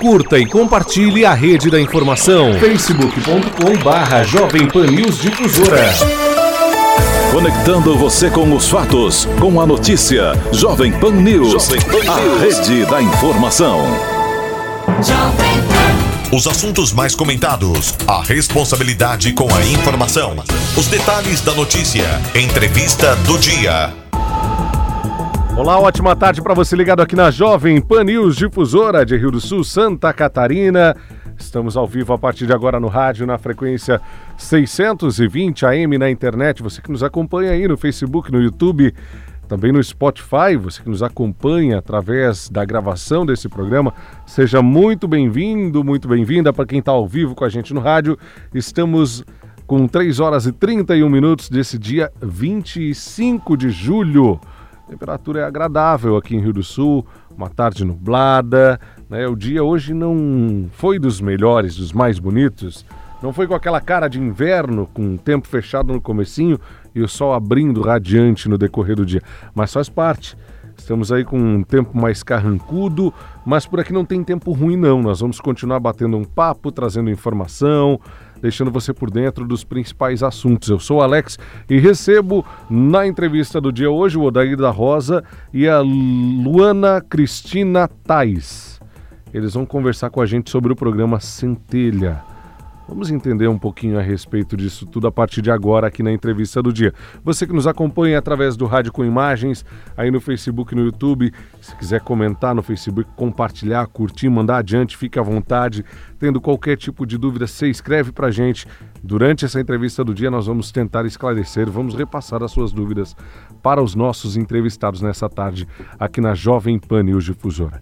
Curta e compartilhe a rede da informação. facebook.com barra Jovem Pan News Difusora. Conectando você com os fatos, com a notícia. Jovem Pan News, Jovem Pan a rede da informação. Os assuntos mais comentados, a responsabilidade com a informação, os detalhes da notícia, entrevista do dia. Olá, ótima tarde para você ligado aqui na Jovem Pan News Difusora de Rio do Sul, Santa Catarina. Estamos ao vivo a partir de agora no rádio, na frequência 620 AM na internet. Você que nos acompanha aí no Facebook, no YouTube, também no Spotify, você que nos acompanha através da gravação desse programa, seja muito bem-vindo, muito bem-vinda para quem está ao vivo com a gente no rádio. Estamos com 3 horas e 31 minutos desse dia 25 de julho. Temperatura é agradável aqui em Rio do Sul, uma tarde nublada. Né? O dia hoje não foi dos melhores, dos mais bonitos. Não foi com aquela cara de inverno, com o tempo fechado no comecinho e o sol abrindo radiante no decorrer do dia. Mas faz parte. Estamos aí com um tempo mais carrancudo, mas por aqui não tem tempo ruim não. Nós vamos continuar batendo um papo, trazendo informação, deixando você por dentro dos principais assuntos. Eu sou Alex e recebo na entrevista do dia hoje o Odair da Rosa e a Luana Cristina Tais. Eles vão conversar com a gente sobre o programa Centelha. Vamos entender um pouquinho a respeito disso tudo a partir de agora aqui na entrevista do dia. Você que nos acompanha através do Rádio com Imagens, aí no Facebook no YouTube, se quiser comentar no Facebook, compartilhar, curtir, mandar adiante, fique à vontade. Tendo qualquer tipo de dúvida, você escreve para gente. Durante essa entrevista do dia, nós vamos tentar esclarecer, vamos repassar as suas dúvidas para os nossos entrevistados nessa tarde aqui na Jovem Pan News Difusora.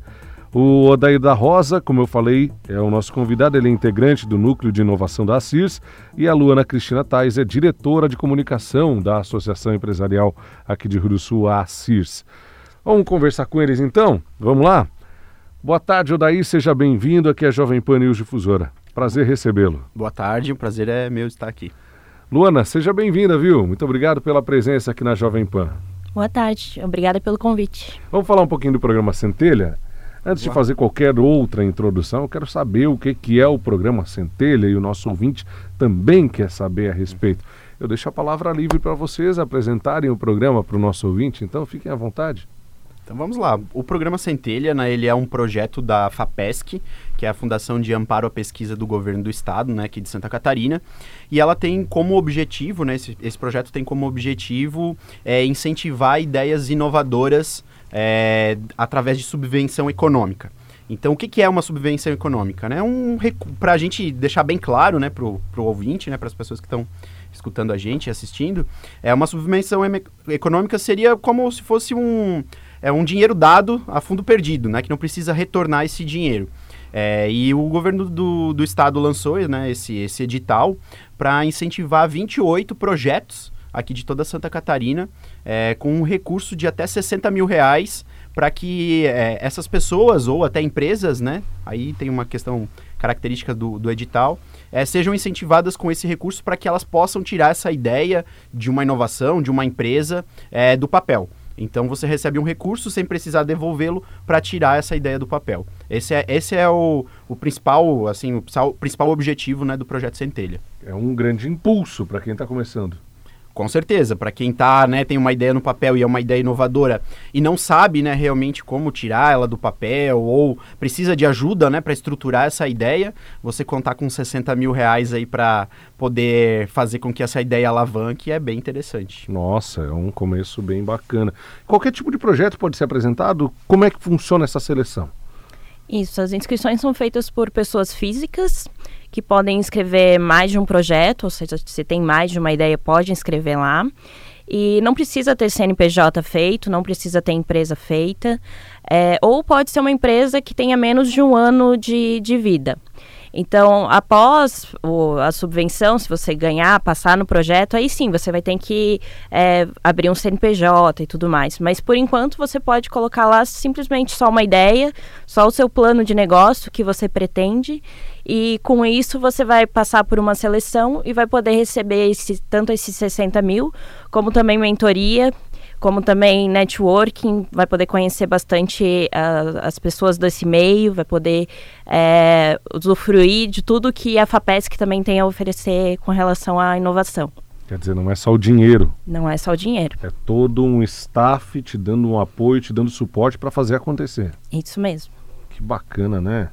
O Odair da Rosa, como eu falei, é o nosso convidado, ele é integrante do Núcleo de Inovação da ACIRS e a Luana Cristina Tais é diretora de comunicação da Associação Empresarial aqui de Rio do Sul, a ACIRS. Vamos conversar com eles então? Vamos lá? Boa tarde, Odair, seja bem-vindo aqui à Jovem Pan News Difusora. Prazer recebê-lo. Boa tarde, o prazer é meu estar aqui. Luana, seja bem-vinda, viu? Muito obrigado pela presença aqui na Jovem Pan. Boa tarde, obrigada pelo convite. Vamos falar um pouquinho do programa Centelha? Antes de fazer qualquer outra introdução, eu quero saber o que, que é o programa Centelha e o nosso ouvinte também quer saber a respeito. Eu deixo a palavra livre para vocês apresentarem o programa para o nosso ouvinte, então fiquem à vontade. Então vamos lá. O programa Centelha, né, ele é um projeto da FAPESC, que é a Fundação de Amparo à Pesquisa do Governo do Estado, né, aqui de Santa Catarina, e ela tem como objetivo, né, esse, esse projeto tem como objetivo é, incentivar ideias inovadoras é, através de subvenção econômica. Então, o que, que é uma subvenção econômica? Né? Um, para a gente deixar bem claro né, para o ouvinte, né, para as pessoas que estão escutando a gente assistindo, é uma subvenção econômica seria como se fosse um, é, um dinheiro dado a fundo perdido, né, que não precisa retornar esse dinheiro. É, e o governo do, do estado lançou né, esse, esse edital para incentivar 28 projetos aqui de toda Santa Catarina, é, com um recurso de até 60 mil reais para que é, essas pessoas ou até empresas, né? Aí tem uma questão característica do, do edital, é, sejam incentivadas com esse recurso para que elas possam tirar essa ideia de uma inovação, de uma empresa, do papel. Então você recebe um recurso sem precisar devolvê-lo para tirar essa ideia do papel. Esse é, esse é o, o principal, assim, o principal objetivo né, do projeto Centelha. É um grande impulso para quem está começando. Com certeza, para quem tá, né, tem uma ideia no papel e é uma ideia inovadora e não sabe, né, realmente como tirar ela do papel ou precisa de ajuda, né, para estruturar essa ideia, você contar com 60 mil reais aí para poder fazer com que essa ideia alavanque é bem interessante. Nossa, é um começo bem bacana. Qualquer tipo de projeto pode ser apresentado? Como é que funciona essa seleção? Isso, as inscrições são feitas por pessoas físicas que podem inscrever mais de um projeto, ou seja, se tem mais de uma ideia, pode inscrever lá. E não precisa ter CNPJ feito, não precisa ter empresa feita, é, ou pode ser uma empresa que tenha menos de um ano de, de vida. Então, após o, a subvenção, se você ganhar, passar no projeto, aí sim, você vai ter que é, abrir um CNPJ e tudo mais. Mas, por enquanto, você pode colocar lá simplesmente só uma ideia, só o seu plano de negócio que você pretende. E com isso, você vai passar por uma seleção e vai poder receber esse, tanto esses 60 mil, como também mentoria como também networking, vai poder conhecer bastante uh, as pessoas desse meio, vai poder é, usufruir de tudo que a FAPESC também tem a oferecer com relação à inovação. Quer dizer, não é só o dinheiro. Não é só o dinheiro. É todo um staff te dando um apoio, te dando suporte para fazer acontecer. Isso mesmo. Que bacana, né?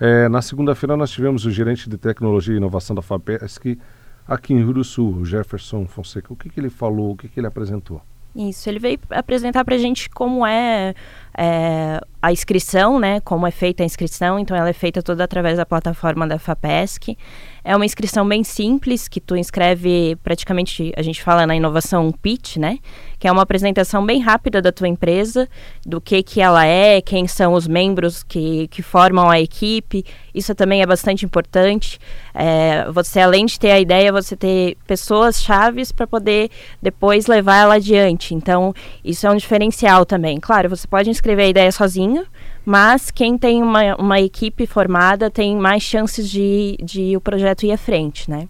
É, na segunda-feira nós tivemos o gerente de tecnologia e inovação da FAPESC aqui em Rio do Sul, o Jefferson Fonseca. O que, que ele falou, o que, que ele apresentou? Isso, ele veio apresentar para a gente como é, é, a inscrição, né? Como é feita a inscrição. Então, ela é feita toda através da plataforma da FAPESC. É uma inscrição bem simples, que tu inscreve praticamente, a gente fala na inovação pitch, né? Que é uma apresentação bem rápida da tua empresa, do que que ela é, quem são os membros que, que formam a equipe. Isso também é bastante importante. É, você, além de ter a ideia, você ter pessoas chaves para poder depois levar ela adiante. Então, isso é um diferencial também. Claro, você pode inscrever a ideia sozinho, mas quem tem uma, uma equipe formada tem mais chances de, de o projeto ir à frente, né?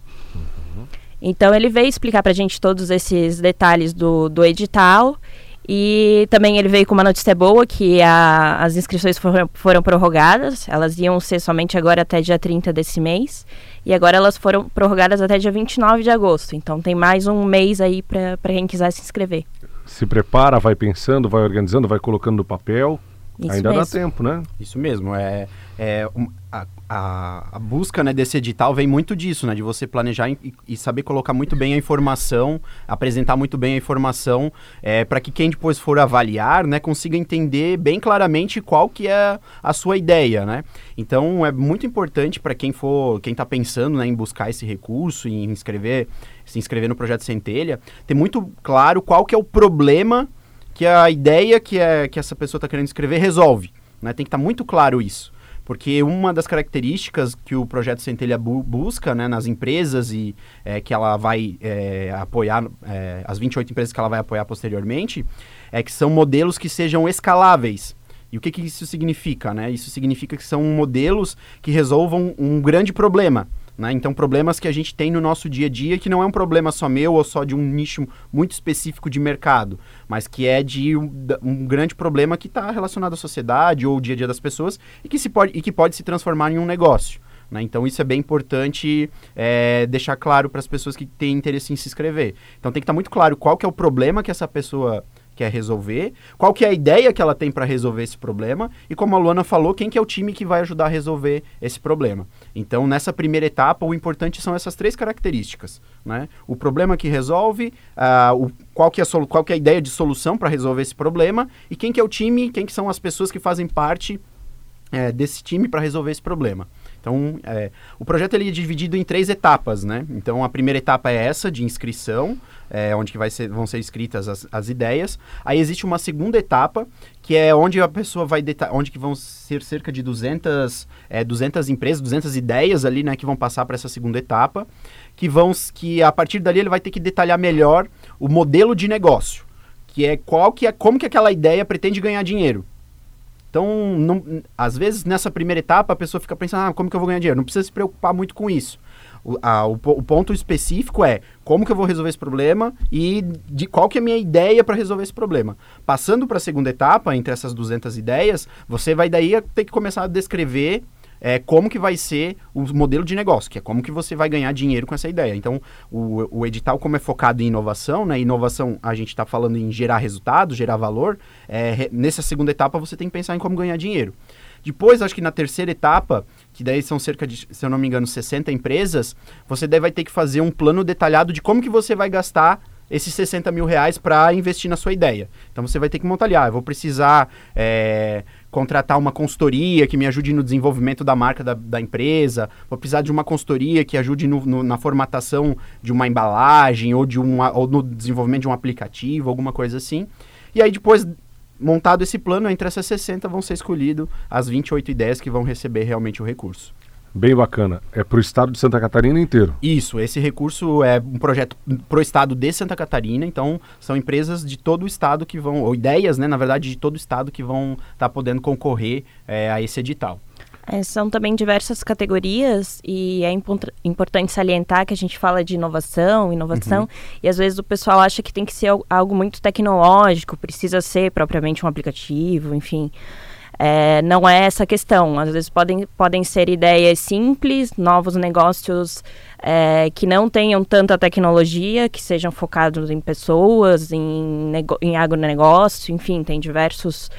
Então ele veio explicar para a gente todos esses detalhes do, do edital e também ele veio com uma notícia boa que a, as inscrições foram, foram prorrogadas, elas iam ser somente agora até dia 30 desse mês e agora elas foram prorrogadas até dia 29 de agosto, então tem mais um mês aí para quem quiser se inscrever. Se prepara, vai pensando, vai organizando, vai colocando no papel. Isso Ainda mesmo. dá tempo, né? Isso mesmo. É, é um, a, a, busca né, desse edital vem muito disso, né? De você planejar e, e saber colocar muito bem a informação, apresentar muito bem a informação, é, para que quem depois for avaliar, né, consiga entender bem claramente qual que é a sua ideia, né? Então é muito importante para quem for, quem está pensando né, em buscar esse recurso, em inscrever, se inscrever no projeto Centelha, ter muito claro qual que é o problema que a ideia que, é, que essa pessoa está querendo escrever resolve. Né? Tem que estar tá muito claro isso. Porque uma das características que o projeto Centelha bu busca né, nas empresas e é, que ela vai é, apoiar, é, as 28 empresas que ela vai apoiar posteriormente, é que são modelos que sejam escaláveis. E o que, que isso significa? Né? Isso significa que são modelos que resolvam um grande problema. Né? Então, problemas que a gente tem no nosso dia a dia, que não é um problema só meu ou só de um nicho muito específico de mercado, mas que é de um, um grande problema que está relacionado à sociedade ou ao dia a dia das pessoas e que, se pode, e que pode se transformar em um negócio. Né? Então, isso é bem importante é, deixar claro para as pessoas que têm interesse em se inscrever. Então, tem que estar tá muito claro qual que é o problema que essa pessoa quer resolver, qual que é a ideia que ela tem para resolver esse problema e como a Luana falou, quem que é o time que vai ajudar a resolver esse problema. Então, nessa primeira etapa, o importante são essas três características, né? O problema que resolve, uh, o, qual, que é a qual que é a ideia de solução para resolver esse problema e quem que é o time, quem que são as pessoas que fazem parte é, desse time para resolver esse problema. Então, é, o projeto ele é dividido em três etapas, né? Então, a primeira etapa é essa, de inscrição, é, onde que vai ser, vão ser escritas as, as ideias. Aí existe uma segunda etapa, que é onde a pessoa vai onde que vão ser cerca de 200, é, 200 empresas, 200 ideias ali, né, que vão passar para essa segunda etapa, que vão que a partir dali ele vai ter que detalhar melhor o modelo de negócio, que é qual que é como que aquela ideia pretende ganhar dinheiro. Então, não, às vezes, nessa primeira etapa, a pessoa fica pensando, ah, como que eu vou ganhar dinheiro? Não precisa se preocupar muito com isso. O, a, o, o, ponto específico é como que eu vou resolver esse problema e de qual que é a minha ideia para resolver esse problema. Passando para a segunda etapa, entre essas 200 ideias, você vai daí ter que começar a descrever é, como que vai ser o modelo de negócio, que é como que você vai ganhar dinheiro com essa ideia. Então, o, o edital, como é focado em inovação, né? Inovação, a gente está falando em gerar resultado, gerar valor. É, nessa segunda etapa, você tem que pensar em como ganhar dinheiro. Depois, acho que na terceira etapa, que daí são cerca de, se eu não me engano, 60 empresas, você daí vai ter que fazer um plano detalhado de como que você vai gastar esses 60 mil reais para investir na sua ideia. Então você vai ter que montar ali, ah, eu vou precisar é, contratar uma consultoria que me ajude no desenvolvimento da marca da, da empresa, vou precisar de uma consultoria que ajude no, no, na formatação de uma embalagem ou, de uma, ou no desenvolvimento de um aplicativo, alguma coisa assim. E aí depois, montado esse plano, entre essas 60 vão ser escolhidas as 28 ideias que vão receber realmente o recurso. Bem bacana. É para o estado de Santa Catarina inteiro? Isso. Esse recurso é um projeto para o estado de Santa Catarina. Então, são empresas de todo o estado que vão, ou ideias, né, na verdade, de todo o estado que vão estar tá podendo concorrer é, a esse edital. É, são também diversas categorias e é importante salientar que a gente fala de inovação, inovação, uhum. e às vezes o pessoal acha que tem que ser algo muito tecnológico, precisa ser propriamente um aplicativo, enfim. É, não é essa a questão. Às vezes podem, podem ser ideias simples, novos negócios é, que não tenham tanta tecnologia, que sejam focados em pessoas, em, em agronegócio, enfim, tem diversos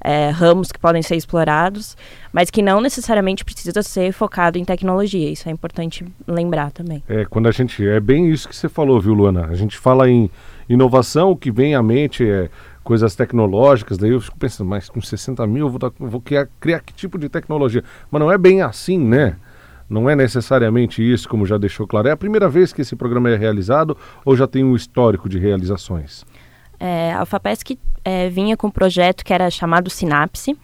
é, ramos que podem ser explorados, mas que não necessariamente precisa ser focado em tecnologia. Isso é importante lembrar também. É, quando a gente. É bem isso que você falou, viu, Luana? A gente fala em inovação, o que vem à mente é coisas tecnológicas, daí eu fico pensando, mas com 60 mil eu vou, vou criar, criar que tipo de tecnologia? Mas não é bem assim, né? Não é necessariamente isso, como já deixou claro. É a primeira vez que esse programa é realizado ou já tem um histórico de realizações? É, a FAPESC é, vinha com um projeto que era chamado Sinapse,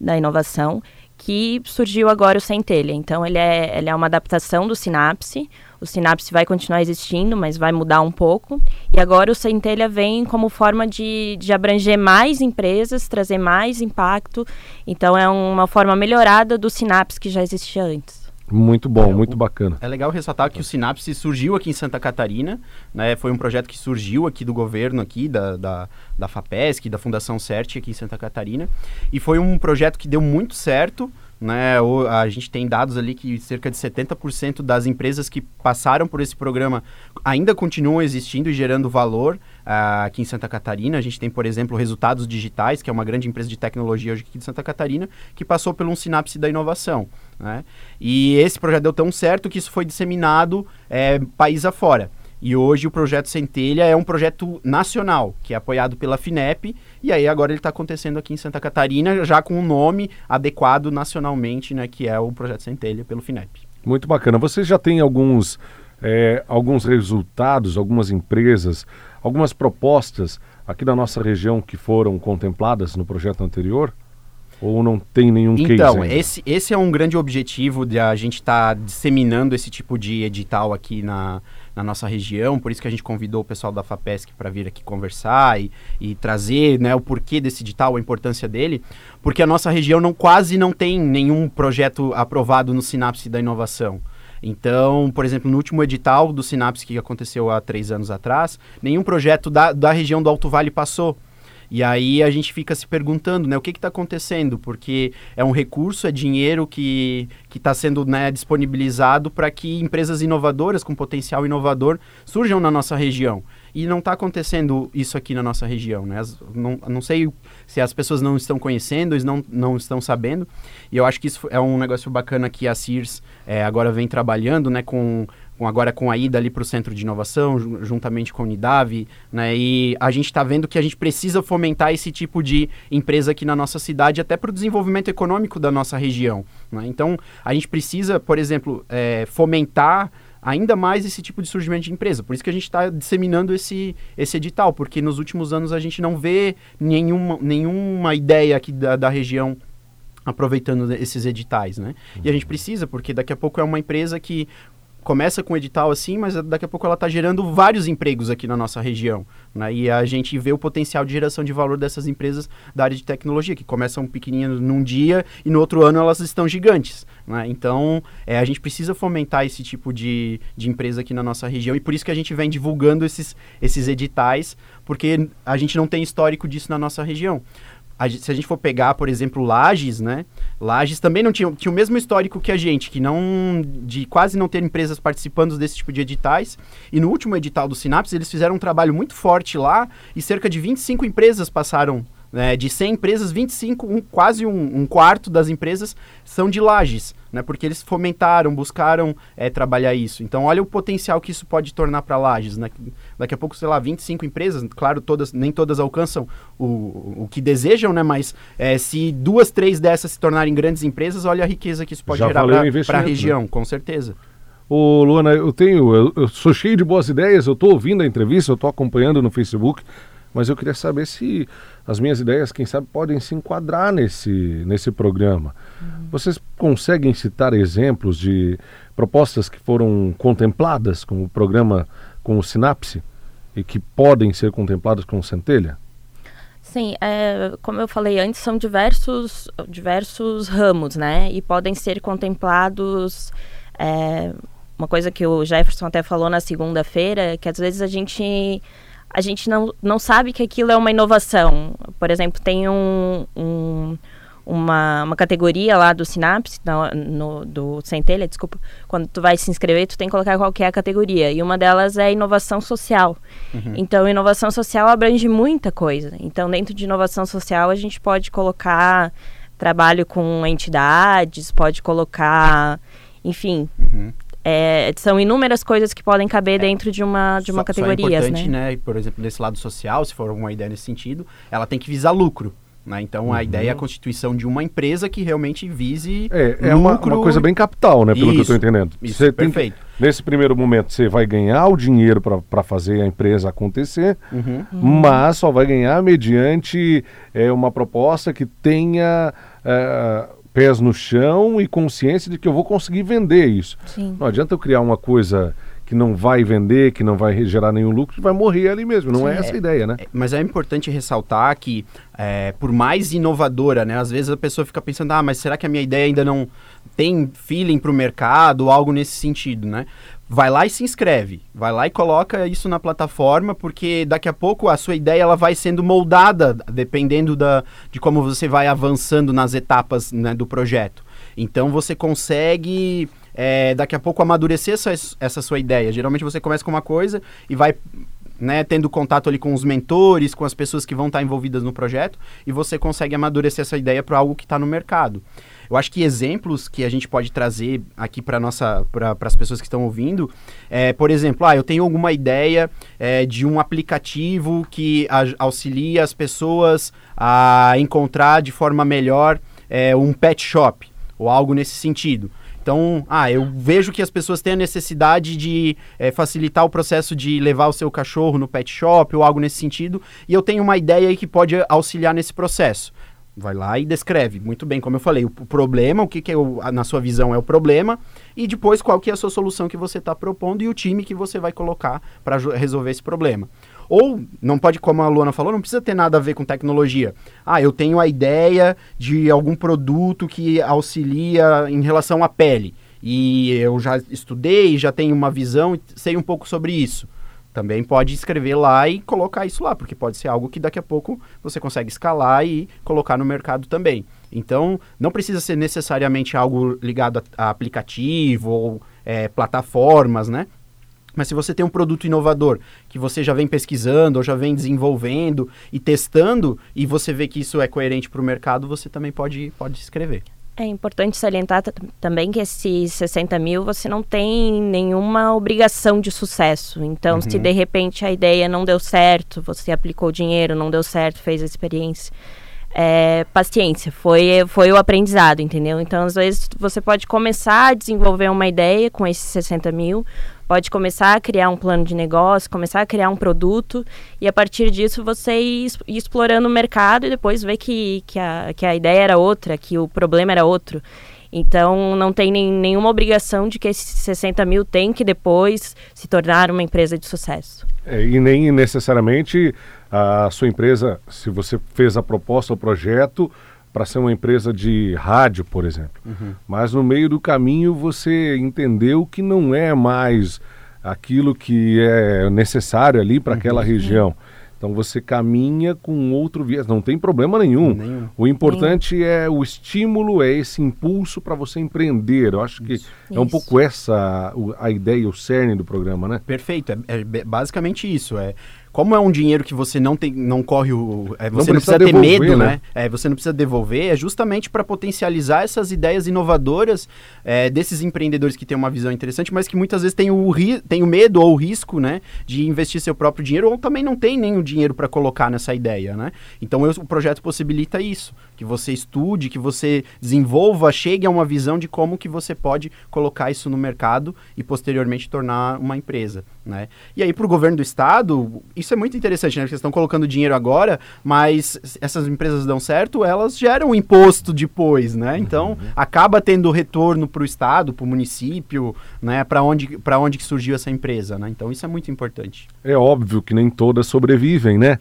da inovação, que surgiu agora o Centelha. Então, ele é, ele é uma adaptação do Sinapse, o Sinapse vai continuar existindo, mas vai mudar um pouco. E agora o Centelha vem como forma de, de abranger mais empresas, trazer mais impacto. Então é uma forma melhorada do Sinapse que já existia antes. Muito bom, é, muito bacana. É legal ressaltar que o Sinapse surgiu aqui em Santa Catarina, né? Foi um projeto que surgiu aqui do governo aqui, da, da, da FAPESC, da Fundação CERT aqui em Santa Catarina. E foi um projeto que deu muito certo, né? A gente tem dados ali que cerca de 70% das empresas que passaram por esse programa ainda continuam existindo e gerando valor uh, aqui em Santa Catarina. A gente tem, por exemplo, Resultados Digitais, que é uma grande empresa de tecnologia hoje aqui de Santa Catarina, que passou por um sinapse da inovação. Né? E esse projeto deu tão certo que isso foi disseminado é, país afora. E hoje o projeto Centelha é um projeto nacional, que é apoiado pela FINEP, e aí agora ele está acontecendo aqui em Santa Catarina, já com um nome adequado nacionalmente, né, que é o projeto Centelha pelo FINEP. Muito bacana. Você já tem alguns, é, alguns resultados, algumas empresas, algumas propostas aqui da nossa região que foram contempladas no projeto anterior? Ou não tem nenhum então, case? Então, esse, esse é um grande objetivo de a gente estar tá disseminando esse tipo de edital aqui na, na nossa região, por isso que a gente convidou o pessoal da FAPESC para vir aqui conversar e, e trazer né, o porquê desse edital, a importância dele, porque a nossa região não, quase não tem nenhum projeto aprovado no Sinapse da Inovação. Então, por exemplo, no último edital do Sinapse que aconteceu há três anos atrás, nenhum projeto da, da região do Alto Vale passou. E aí a gente fica se perguntando, né, o que está acontecendo? Porque é um recurso, é dinheiro que está sendo né, disponibilizado para que empresas inovadoras, com potencial inovador, surjam na nossa região. E não está acontecendo isso aqui na nossa região, né? As, não, não sei se as pessoas não estão conhecendo, não, não estão sabendo. E eu acho que isso é um negócio bacana que a CIRS é, agora vem trabalhando, né, com com, agora com a ida ali para o Centro de Inovação, juntamente com a Unidave, né? E a gente está vendo que a gente precisa fomentar esse tipo de empresa aqui na nossa cidade, até para o desenvolvimento econômico da nossa região. Né? Então, a gente precisa, por exemplo, é, fomentar ainda mais esse tipo de surgimento de empresa. Por isso que a gente está disseminando esse, esse edital, porque nos últimos anos a gente não vê nenhuma, nenhuma ideia aqui da, da região aproveitando esses editais, né? E a gente precisa, porque daqui a pouco é uma empresa que começa com edital assim, mas daqui a pouco ela está gerando vários empregos aqui na nossa região. Né? E a gente vê o potencial de geração de valor dessas empresas da área de tecnologia, que começam pequenininhas num dia e no outro ano elas estão gigantes. Né? Então, é, a gente precisa fomentar esse tipo de, de empresa aqui na nossa região e por isso que a gente vem divulgando esses, esses editais, porque a gente não tem histórico disso na nossa região a, se a gente for pegar, por exemplo, Lages, né? Lages também não tinha, tinha o mesmo histórico que a gente, que não de quase não ter empresas participando desse tipo de editais. E no último edital do Sinapse, eles fizeram um trabalho muito forte lá e cerca de 25 empresas passaram né, de 100 empresas, 25, um, quase um, um, quarto das empresas são de lajes, né, porque eles fomentaram, buscaram é, trabalhar isso. Então, olha o potencial que isso pode tornar para lajes. Né? Daqui a pouco, sei lá, 25 empresas, claro, todas, nem todas alcançam o, o que desejam, né, mas é, se duas, três dessas se tornarem grandes empresas, olha a riqueza que isso pode Já gerar para a região, né? com certeza. Ô, Luana, eu tenho, eu, eu, sou cheio de boas ideias, eu estou ouvindo a entrevista, eu estou acompanhando no Facebook, mas eu queria saber se as minhas ideias, quem sabe, podem se enquadrar nesse, nesse programa. Uhum. Vocês conseguem citar exemplos de propostas que foram contempladas com o programa, com o Sinapse, e que podem ser contempladas com o Centelha? Sim, é, como eu falei antes, são diversos, diversos ramos, né? E podem ser contemplados. É, uma coisa que o Jefferson até falou na segunda-feira, que às vezes a gente a gente não, não sabe que aquilo é uma inovação. Por exemplo, tem um, um uma, uma categoria lá do Sinapse, no, no, do Centelha, desculpa, quando tu vai se inscrever, tu tem que colocar qual é a categoria. E uma delas é inovação social. Uhum. Então, inovação social abrange muita coisa. Então, dentro de inovação social, a gente pode colocar trabalho com entidades, pode colocar, enfim, uhum. É, são inúmeras coisas que podem caber é, dentro de uma, de uma só, categoria. Só é importante, né? né? Por exemplo, desse lado social, se for alguma ideia nesse sentido, ela tem que visar lucro. Né? Então uhum. a ideia é a constituição de uma empresa que realmente vise. É, é uma, uma, coisa bem capital, né? Pelo isso, que eu estou entendendo. Isso, você perfeito. Tem, nesse primeiro momento você vai ganhar o dinheiro para fazer a empresa acontecer, uhum. mas só vai ganhar mediante é, uma proposta que tenha. É, pés no chão e consciência de que eu vou conseguir vender isso. Sim. Não adianta eu criar uma coisa que não vai vender, que não vai gerar nenhum lucro, vai morrer ali mesmo. Não Sim, é essa a ideia, né? É, mas é importante ressaltar que, é, por mais inovadora, né? Às vezes a pessoa fica pensando, ah, mas será que a minha ideia ainda não tem feeling para o mercado ou algo nesse sentido, né? Vai lá e se inscreve, vai lá e coloca isso na plataforma, porque daqui a pouco a sua ideia ela vai sendo moldada, dependendo da, de como você vai avançando nas etapas né, do projeto. Então você consegue é, daqui a pouco amadurecer essa, essa sua ideia. Geralmente você começa com uma coisa e vai né, tendo contato ali com os mentores, com as pessoas que vão estar envolvidas no projeto, e você consegue amadurecer essa ideia para algo que está no mercado. Eu acho que exemplos que a gente pode trazer aqui para nossa para as pessoas que estão ouvindo é, por exemplo, ah, eu tenho alguma ideia é, de um aplicativo que a, auxilia as pessoas a encontrar de forma melhor é, um pet shop ou algo nesse sentido. Então, ah, eu vejo que as pessoas têm a necessidade de é, facilitar o processo de levar o seu cachorro no pet shop ou algo nesse sentido, e eu tenho uma ideia aí que pode auxiliar nesse processo. Vai lá e descreve muito bem, como eu falei, o, problema, o que, que é o, na sua visão é o problema, e depois qual que é a sua solução que você está propondo e o time que você vai colocar para resolver esse problema. Ou não pode, como a Luana falou, não precisa ter nada a ver com tecnologia. Ah, eu tenho a ideia de algum produto que auxilia em relação à pele. E eu já estudei, já tenho uma visão sei um pouco sobre isso. Também pode escrever lá e colocar isso lá, porque pode ser algo que daqui a pouco você consegue escalar e colocar no mercado também. Então, não precisa ser necessariamente algo ligado a, a aplicativo ou é, plataformas, né? Mas se você tem um produto inovador que você já vem pesquisando ou já vem desenvolvendo e testando e você vê que isso é coerente para o mercado, você também pode, pode escrever. É importante salientar também que esses 60 mil você não tem nenhuma obrigação de sucesso. Então, uhum. se de repente a ideia não deu certo, você aplicou dinheiro, não deu certo, fez a experiência. É, paciência, foi, foi o aprendizado, entendeu? Então, às vezes, você pode começar a desenvolver uma ideia com esses 60 mil, pode começar a criar um plano de negócio, começar a criar um produto e a partir disso você ir, explorando o mercado e depois ver que, que, a, que a ideia era outra, que o problema era outro. Então, não tem nem, nenhuma obrigação de que esses 60 mil tem que depois se tornar uma empresa de sucesso. É, e nem necessariamente a sua empresa, se você fez a proposta, o projeto, para ser uma empresa de rádio, por exemplo. Uhum. Mas no meio do caminho você entendeu que não é mais aquilo que é necessário ali para uhum. aquela região. Então você caminha com outro viés, não tem problema nenhum. nenhum. O importante nenhum. é o estímulo, é esse impulso para você empreender. Eu acho que isso. é um isso. pouco essa a ideia, o cerne do programa, né? Perfeito, é, é basicamente isso. É como é um dinheiro que você não tem, não corre o, é, você não, não precisa, ter devolver, medo, né? né? É, você não precisa devolver, é justamente para potencializar essas ideias inovadoras é, desses empreendedores que têm uma visão interessante, mas que muitas vezes têm o, ri, têm o medo ou o risco, né, de investir seu próprio dinheiro ou também não tem nem o dinheiro para colocar nessa ideia, né? Então eu, o projeto possibilita isso, que você estude, que você desenvolva, chegue a uma visão de como que você pode colocar isso no mercado e posteriormente tornar uma empresa, né? E aí para o governo do estado isso é muito interessante, né? Porque estão colocando dinheiro agora, mas essas empresas dão certo, elas geram imposto depois, né? Então, uhum. acaba tendo retorno para o Estado, para o município, né? Para onde, onde que surgiu essa empresa, né? Então, isso é muito importante. É óbvio que nem todas sobrevivem, né?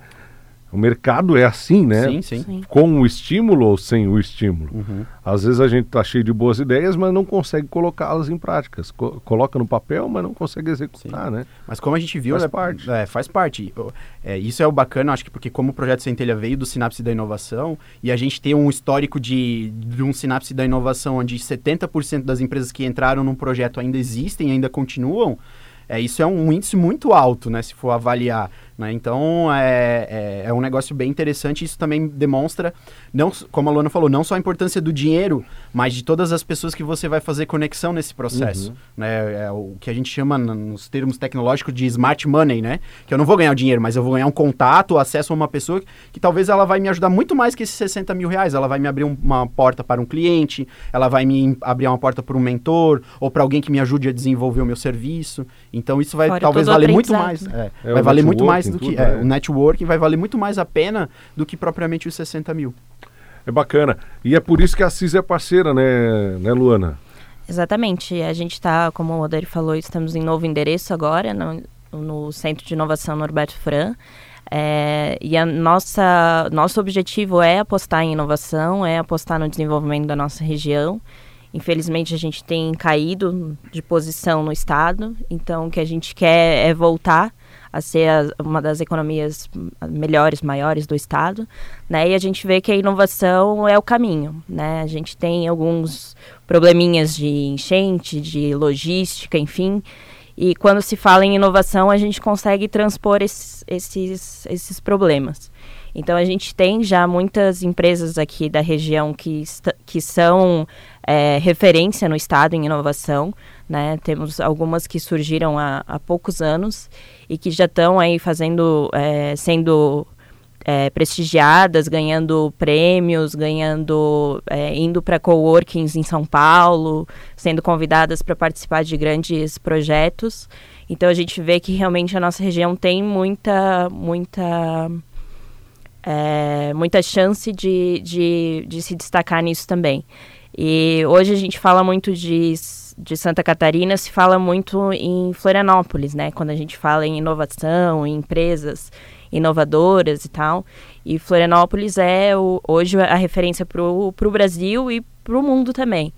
O mercado é assim, né? Sim, sim. Sim. Com o estímulo ou sem o estímulo. Uhum. Às vezes a gente está cheio de boas ideias, mas não consegue colocá-las em práticas. Co- coloca no papel, mas não consegue executar, né? Mas como a gente viu, Faz é- parte. É, faz parte. É, isso é o bacana, acho que porque como o projeto Centelha veio do Sinapse da Inovação e a gente tem um histórico de, de um Sinapse da Inovação onde 70% das empresas que entraram num projeto ainda existem, ainda continuam, é, isso é um índice muito alto, né, se for avaliar. Né? Então, é, é, é um negócio bem interessante. Isso também demonstra, não, como a Luana falou, não só a importância do dinheiro, mas de todas as pessoas que você vai fazer conexão nesse processo. Né? É o que a gente chama, nos termos tecnológicos, de smart money, né? Que eu não vou ganhar o dinheiro, mas eu vou ganhar um contato, acesso a uma pessoa que, que talvez ela vai me ajudar muito mais que esses 60 mil reais. Ela vai me abrir um- uma porta para um cliente, ela vai me abrir uma porta para um mentor, ou para alguém que me ajude a desenvolver o meu serviço. Então, isso vai Fora talvez valer muito mais. aprendizado, é, É, vai valer muito mais networking, do que tudo, é, né? o networking vai valer muito mais a pena do que propriamente os 60 mil. É bacana. E é por isso que a CIS é parceira, né, né Luana? Exatamente. A gente está, como o Odair falou, estamos em novo endereço agora, no, no Centro de Inovação Norberto Fran. É, e a nossa, nosso objetivo é apostar em inovação, é apostar no desenvolvimento da nossa região. Infelizmente, a gente tem caído de posição no Estado, então o que a gente quer é voltar a ser a- uma das economias melhores, maiores do Estado, né? E a gente vê que a inovação é o caminho, né? A gente tem alguns probleminhas de enchente, de logística, enfim, e quando se fala em inovação, a gente consegue transpor esses, esses, esses problemas. Então, a gente tem já muitas empresas aqui da região que, que são é, referência no estado em inovação. Né? Temos algumas que surgiram há, há poucos anos e que já estão aí fazendo, é, sendo é, prestigiadas, ganhando prêmios, ganhando, é, indo para coworkings em São Paulo, sendo convidadas para participar de grandes projetos. Então a gente vê que realmente a nossa região tem muita, muita, é, muita chance de, de, de se destacar nisso também. E hoje a gente fala muito de, de Santa Catarina, se fala muito em Florianópolis, né? Quando a gente fala em inovação, em empresas inovadoras e tal. E Florianópolis é o, hoje a referência para o Brasil e para o mundo também.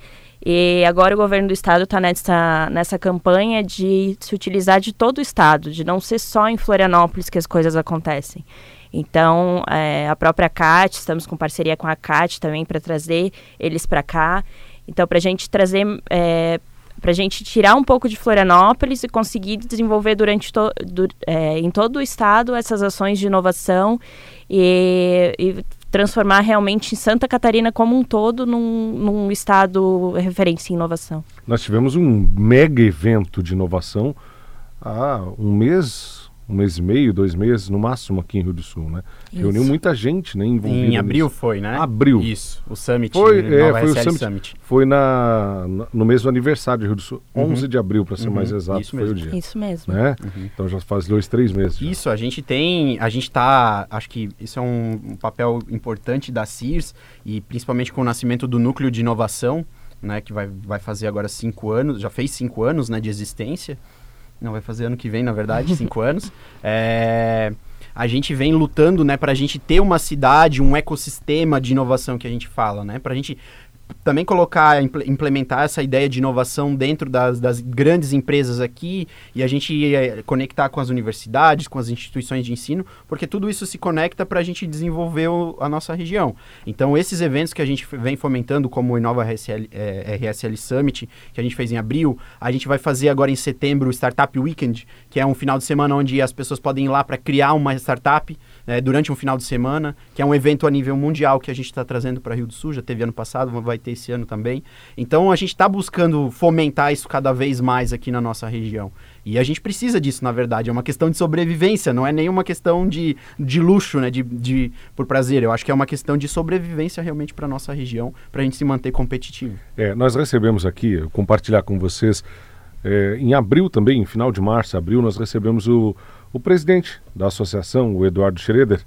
E agora o governo do estado está nessa, nessa campanha de se utilizar de todo o estado, de não ser só em Florianópolis que as coisas acontecem. Então, é, a própria CAT, estamos com parceria com a CAT também para trazer eles para cá. Então, para a gente trazer, é, para a gente tirar um pouco de Florianópolis e conseguir desenvolver durante to, du, é, em todo o estado essas ações de inovação e, e transformar realmente Santa Catarina como um todo num, num estado referência em inovação. Nós tivemos um mega evento de inovação há um mês, um mês e meio, dois meses no máximo aqui em Rio do Sul, né? Isso. Reuniu muita gente, né? Envolvida Em abril nisso. foi, né? Abril. Isso, o Summit. Foi, é, foi o SL Summit. Foi na, na- no mesmo aniversário de Rio do Sul, 11 de abril, para ser Uhum, mais exato, isso foi o mesmo. dia. Isso mesmo. Né? Então já faz dois, três meses. já. Isso, a gente tem, a gente tá, acho que isso é um, um papel importante da CIRS e principalmente com o nascimento do núcleo de inovação, né, que vai, vai fazer agora cinco anos, já fez cinco anos, né, de existência, não vai fazer ano que vem, na verdade, cinco anos. É, a gente vem lutando, né, para a gente ter uma cidade, um ecossistema de inovação que a gente fala, né, para a gente também colocar, imple- implementar essa ideia de inovação dentro das, das grandes empresas aqui e a gente eh, conectar com as universidades, com as instituições de ensino, porque tudo isso se conecta para a gente desenvolver o- a nossa região. Então, esses eventos que a gente vem fomentando, como o Inova RSL, eh, RSL Summit, que a gente fez em abril, a gente vai fazer agora em setembro o Startup Weekend, que é um final de semana onde as pessoas podem ir lá para criar uma startup né, durante um final de semana, que é um evento a nível mundial que a gente está trazendo para Rio do Sul, já teve ano passado, vai ter esse ano também. Então a gente está buscando fomentar isso cada vez mais aqui na nossa região. E a gente precisa disso, na verdade. É uma questão de sobrevivência, não é nenhuma questão de, de luxo, né? De, de, por prazer. Eu acho que é uma questão de sobrevivência realmente para nossa região, para a gente se manter competitivo. É, nós recebemos aqui, compartilhar com vocês, é, em abril também, final de março, abril, nós recebemos o, o presidente da associação, o Eduardo Schroeder,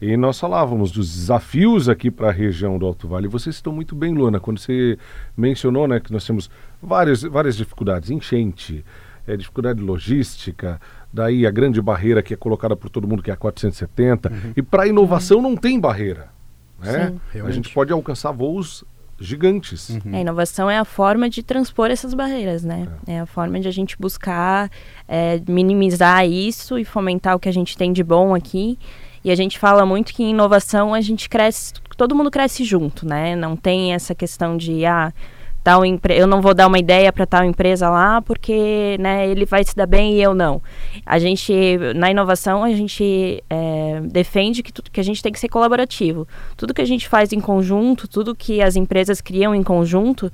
e nós falávamos dos desafios aqui para a região do Alto Vale. Vocês estão muito bem, Luana, quando você mencionou né, que nós temos várias, várias dificuldades, enchente, é, dificuldade logística, daí a grande barreira que é colocada por todo mundo, que é a 470. E para a inovação não tem barreira. Né? Sim. A gente pode alcançar voos gigantes. A inovação é a forma de transpor essas barreiras, né? É, a forma de a gente buscar é, minimizar isso e fomentar o que a gente tem de bom aqui. E a gente fala muito que em inovação a gente cresce, todo mundo cresce junto, né? Não tem essa questão de ah, tal empre... eu não vou dar uma ideia para tal empresa lá porque né, ele vai se dar bem e eu não. A gente na inovação a gente é, defende que tudo que a gente tem que ser colaborativo. Tudo que a gente faz em conjunto, tudo que as empresas criam em conjunto,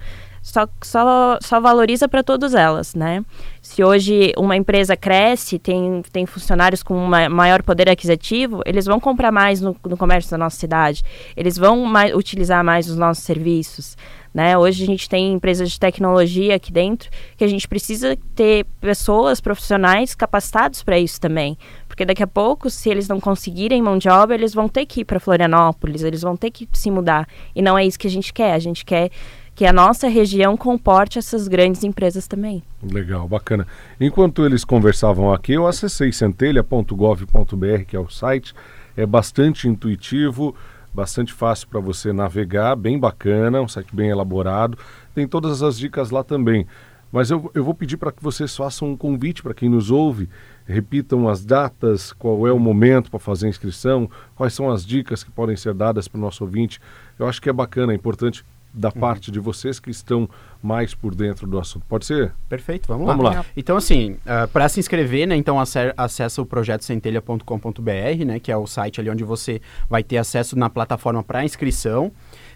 só, só, só valoriza para todas elas, né? Se hoje uma empresa cresce, tem, tem funcionários com uma maior poder aquisitivo, eles vão comprar mais no, no comércio da nossa cidade, eles vão mais, utilizar mais os nossos serviços. Né? Hoje a gente tem empresas de tecnologia aqui dentro que a gente precisa ter pessoas profissionais capacitados para isso também. Porque daqui a pouco, se eles não conseguirem mão de obra, eles vão ter que ir para Florianópolis, eles vão ter que se mudar. E não é isso que a gente quer. A gente quer que a nossa região comporte essas grandes empresas também. Legal, bacana. Enquanto eles conversavam aqui, eu acessei centelha.gov.br, que é o site. É bastante intuitivo, bastante fácil para você navegar, bem bacana, um site bem elaborado. Tem todas as dicas lá também. Mas eu, eu vou pedir para que vocês façam um convite para quem nos ouve, repitam as datas, qual é o momento para fazer a inscrição, quais são as dicas que podem ser dadas para o nosso ouvinte. Eu acho que é bacana, é importante da parte de vocês que estão mais por dentro do assunto. Pode ser? Perfeito, vamos, Vamos lá. lá. Então, assim, para se inscrever, né, então ace- acessa o projeto centelha.com.br, né, que é o site ali onde você vai ter acesso na plataforma para inscrição.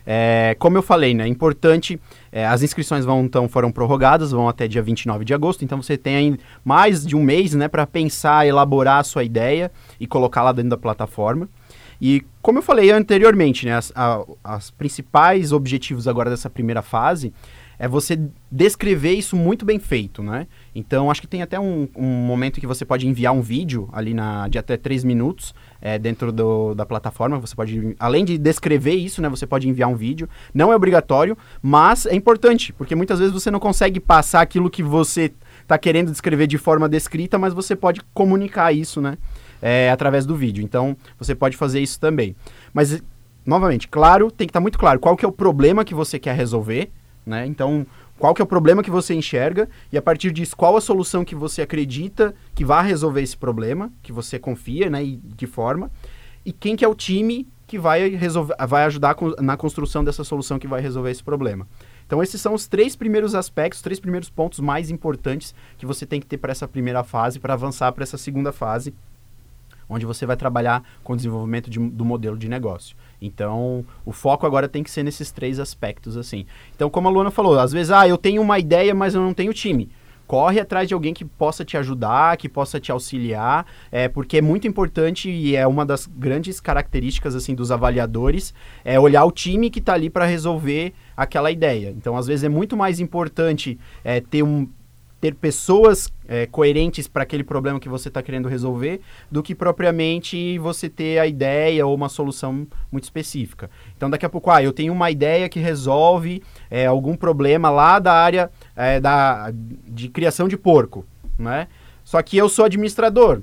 É, como eu falei, né, é importante, é, as inscrições vão, então, foram prorrogadas, vão até dia 29 de agosto, então você tem ainda mais de um mês, né, para pensar, elaborar a sua ideia e colocar lá dentro da plataforma. E como eu falei anteriormente, né, as, a- as principais objetivos agora dessa primeira fase é você descrever isso muito bem feito, né? Então, acho que tem até um, um momento que você pode enviar um vídeo ali na, de até 3 minutos é, dentro do, da plataforma. Você pode, além de descrever isso, né? Você pode enviar um vídeo. Não é obrigatório, mas é importante, porque muitas vezes você não consegue passar aquilo que você está querendo descrever de forma descrita, mas você pode comunicar isso, né? É, através do vídeo. Então, você pode fazer isso também. Mas, novamente, claro, tem que estar muito claro qual que é o problema que você quer resolver, né? Então, qual que é o problema que você enxerga e a partir disso, qual a solução que você acredita que vai resolver esse problema, que você confia, né? E de forma. E quem que é o time que vai, resolver, vai ajudar na construção dessa solução que vai resolver esse problema. Então, esses são os três primeiros aspectos, os três primeiros pontos mais importantes que você tem que ter para essa primeira fase, para avançar para essa segunda fase, onde você vai trabalhar com o desenvolvimento de- do modelo de negócio. Então, o foco agora tem que ser nesses três aspectos, assim. Então, como a Luana falou, às vezes, ah, eu tenho uma ideia, mas eu não tenho time. Corre atrás de alguém que possa te ajudar, que possa te auxiliar, é, porque é muito importante e é uma das grandes características, assim, dos avaliadores, é olhar o time que está ali para resolver aquela ideia. Então, às vezes, é muito mais importante é, ter um, ter pessoas é, coerentes para aquele problema que você está querendo resolver do que propriamente você ter a ideia ou uma solução muito específica. Então, daqui a pouco, ah, eu tenho uma ideia que resolve é, algum problema lá da área é, da, de criação de porco, né? Só que eu sou administrador.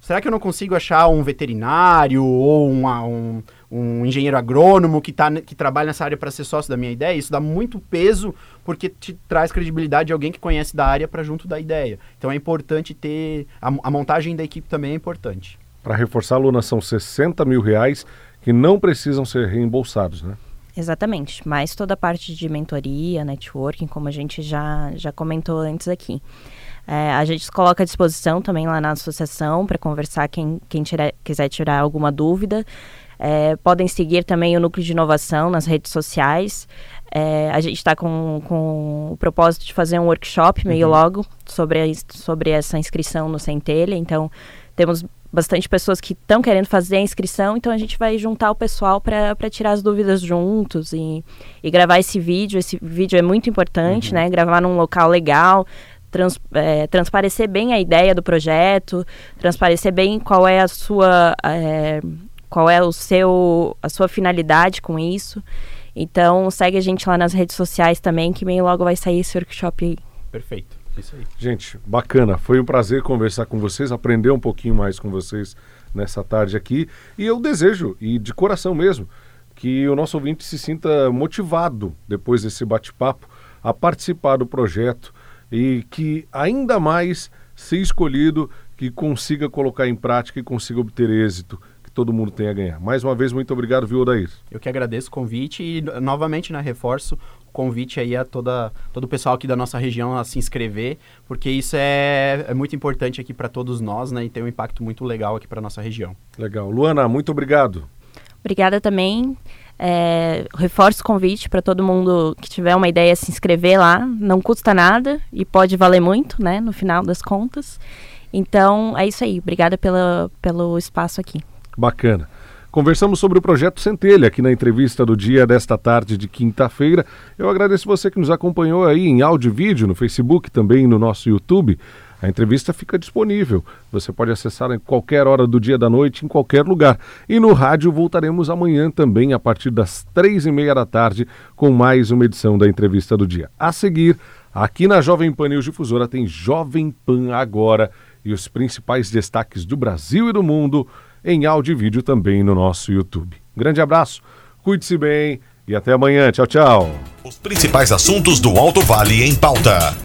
Será que eu não consigo achar um veterinário ou uma- um, um engenheiro agrônomo que, tá, que trabalha nessa área para ser sócio da minha ideia? Isso dá muito peso porque te traz credibilidade de alguém que conhece da área para junto da ideia. Então é importante ter. A, a montagem da equipe também é importante. Para reforçar, Luna, são 60 mil reais que não precisam ser reembolsados, né? Exatamente, mais toda a parte de mentoria, networking, como a gente já, já comentou antes aqui. É, a gente se coloca à disposição também lá na associação para conversar quem, quem tirar- quiser tirar alguma dúvida. É, podem seguir também o Núcleo de Inovação nas redes sociais. É, a gente está com, com o propósito de fazer um workshop meio logo sobre, a sobre essa inscrição no Centelha. Então, temos bastante pessoas que estão querendo fazer a inscrição, então a gente vai juntar o pessoal para tirar as dúvidas juntos e, e gravar esse vídeo. Esse vídeo é muito importante, né? Gravar num local legal, trans, é, transparecer bem a ideia do projeto, transparecer bem qual é a sua. é, qual é o seu, a sua finalidade com isso. Então, segue a gente lá nas redes sociais também, que meio logo vai sair esse workshop aí. Perfeito. Isso aí. Gente, bacana. Foi um prazer conversar com vocês, aprender um pouquinho mais com vocês nessa tarde aqui. E eu desejo, e de coração mesmo, que o nosso ouvinte se sinta motivado depois desse bate-papo a participar do projeto e que ainda mais, se escolhido, que consiga colocar em prática e consiga obter êxito, todo mundo tenha a ganhar. Mais uma vez, muito obrigado, viu, Odair? Eu que agradeço o convite e, novamente, né, reforço o convite aí a toda, todo o pessoal aqui da nossa região a se inscrever, porque isso é, é muito importante aqui para todos nós, né, e tem um impacto muito legal aqui para nossa região. Legal. Luana, muito obrigado. Obrigada também. É, reforço o convite para todo mundo que tiver uma ideia se inscrever lá. Não custa nada e pode valer muito, né? No final das contas. Então é isso aí. Obrigada pela, pelo espaço aqui. Bacana. Conversamos sobre o projeto Centelha aqui na entrevista do dia desta tarde de quinta-feira. Eu agradeço você que nos acompanhou aí em áudio e vídeo no Facebook, também no nosso YouTube. A entrevista fica disponível. Você pode acessar em qualquer hora do dia da noite, em qualquer lugar. E no rádio voltaremos amanhã também, a partir das três e meia da tarde, com mais uma edição da entrevista do dia. A seguir, aqui na Jovem Pan News Difusora tem Jovem Pan Agora e os principais destaques do Brasil e do mundo em áudio e vídeo também no nosso YouTube. Grande abraço, cuide-se bem e até amanhã. Tchau, tchau. Os principais assuntos do Alto Vale em pauta.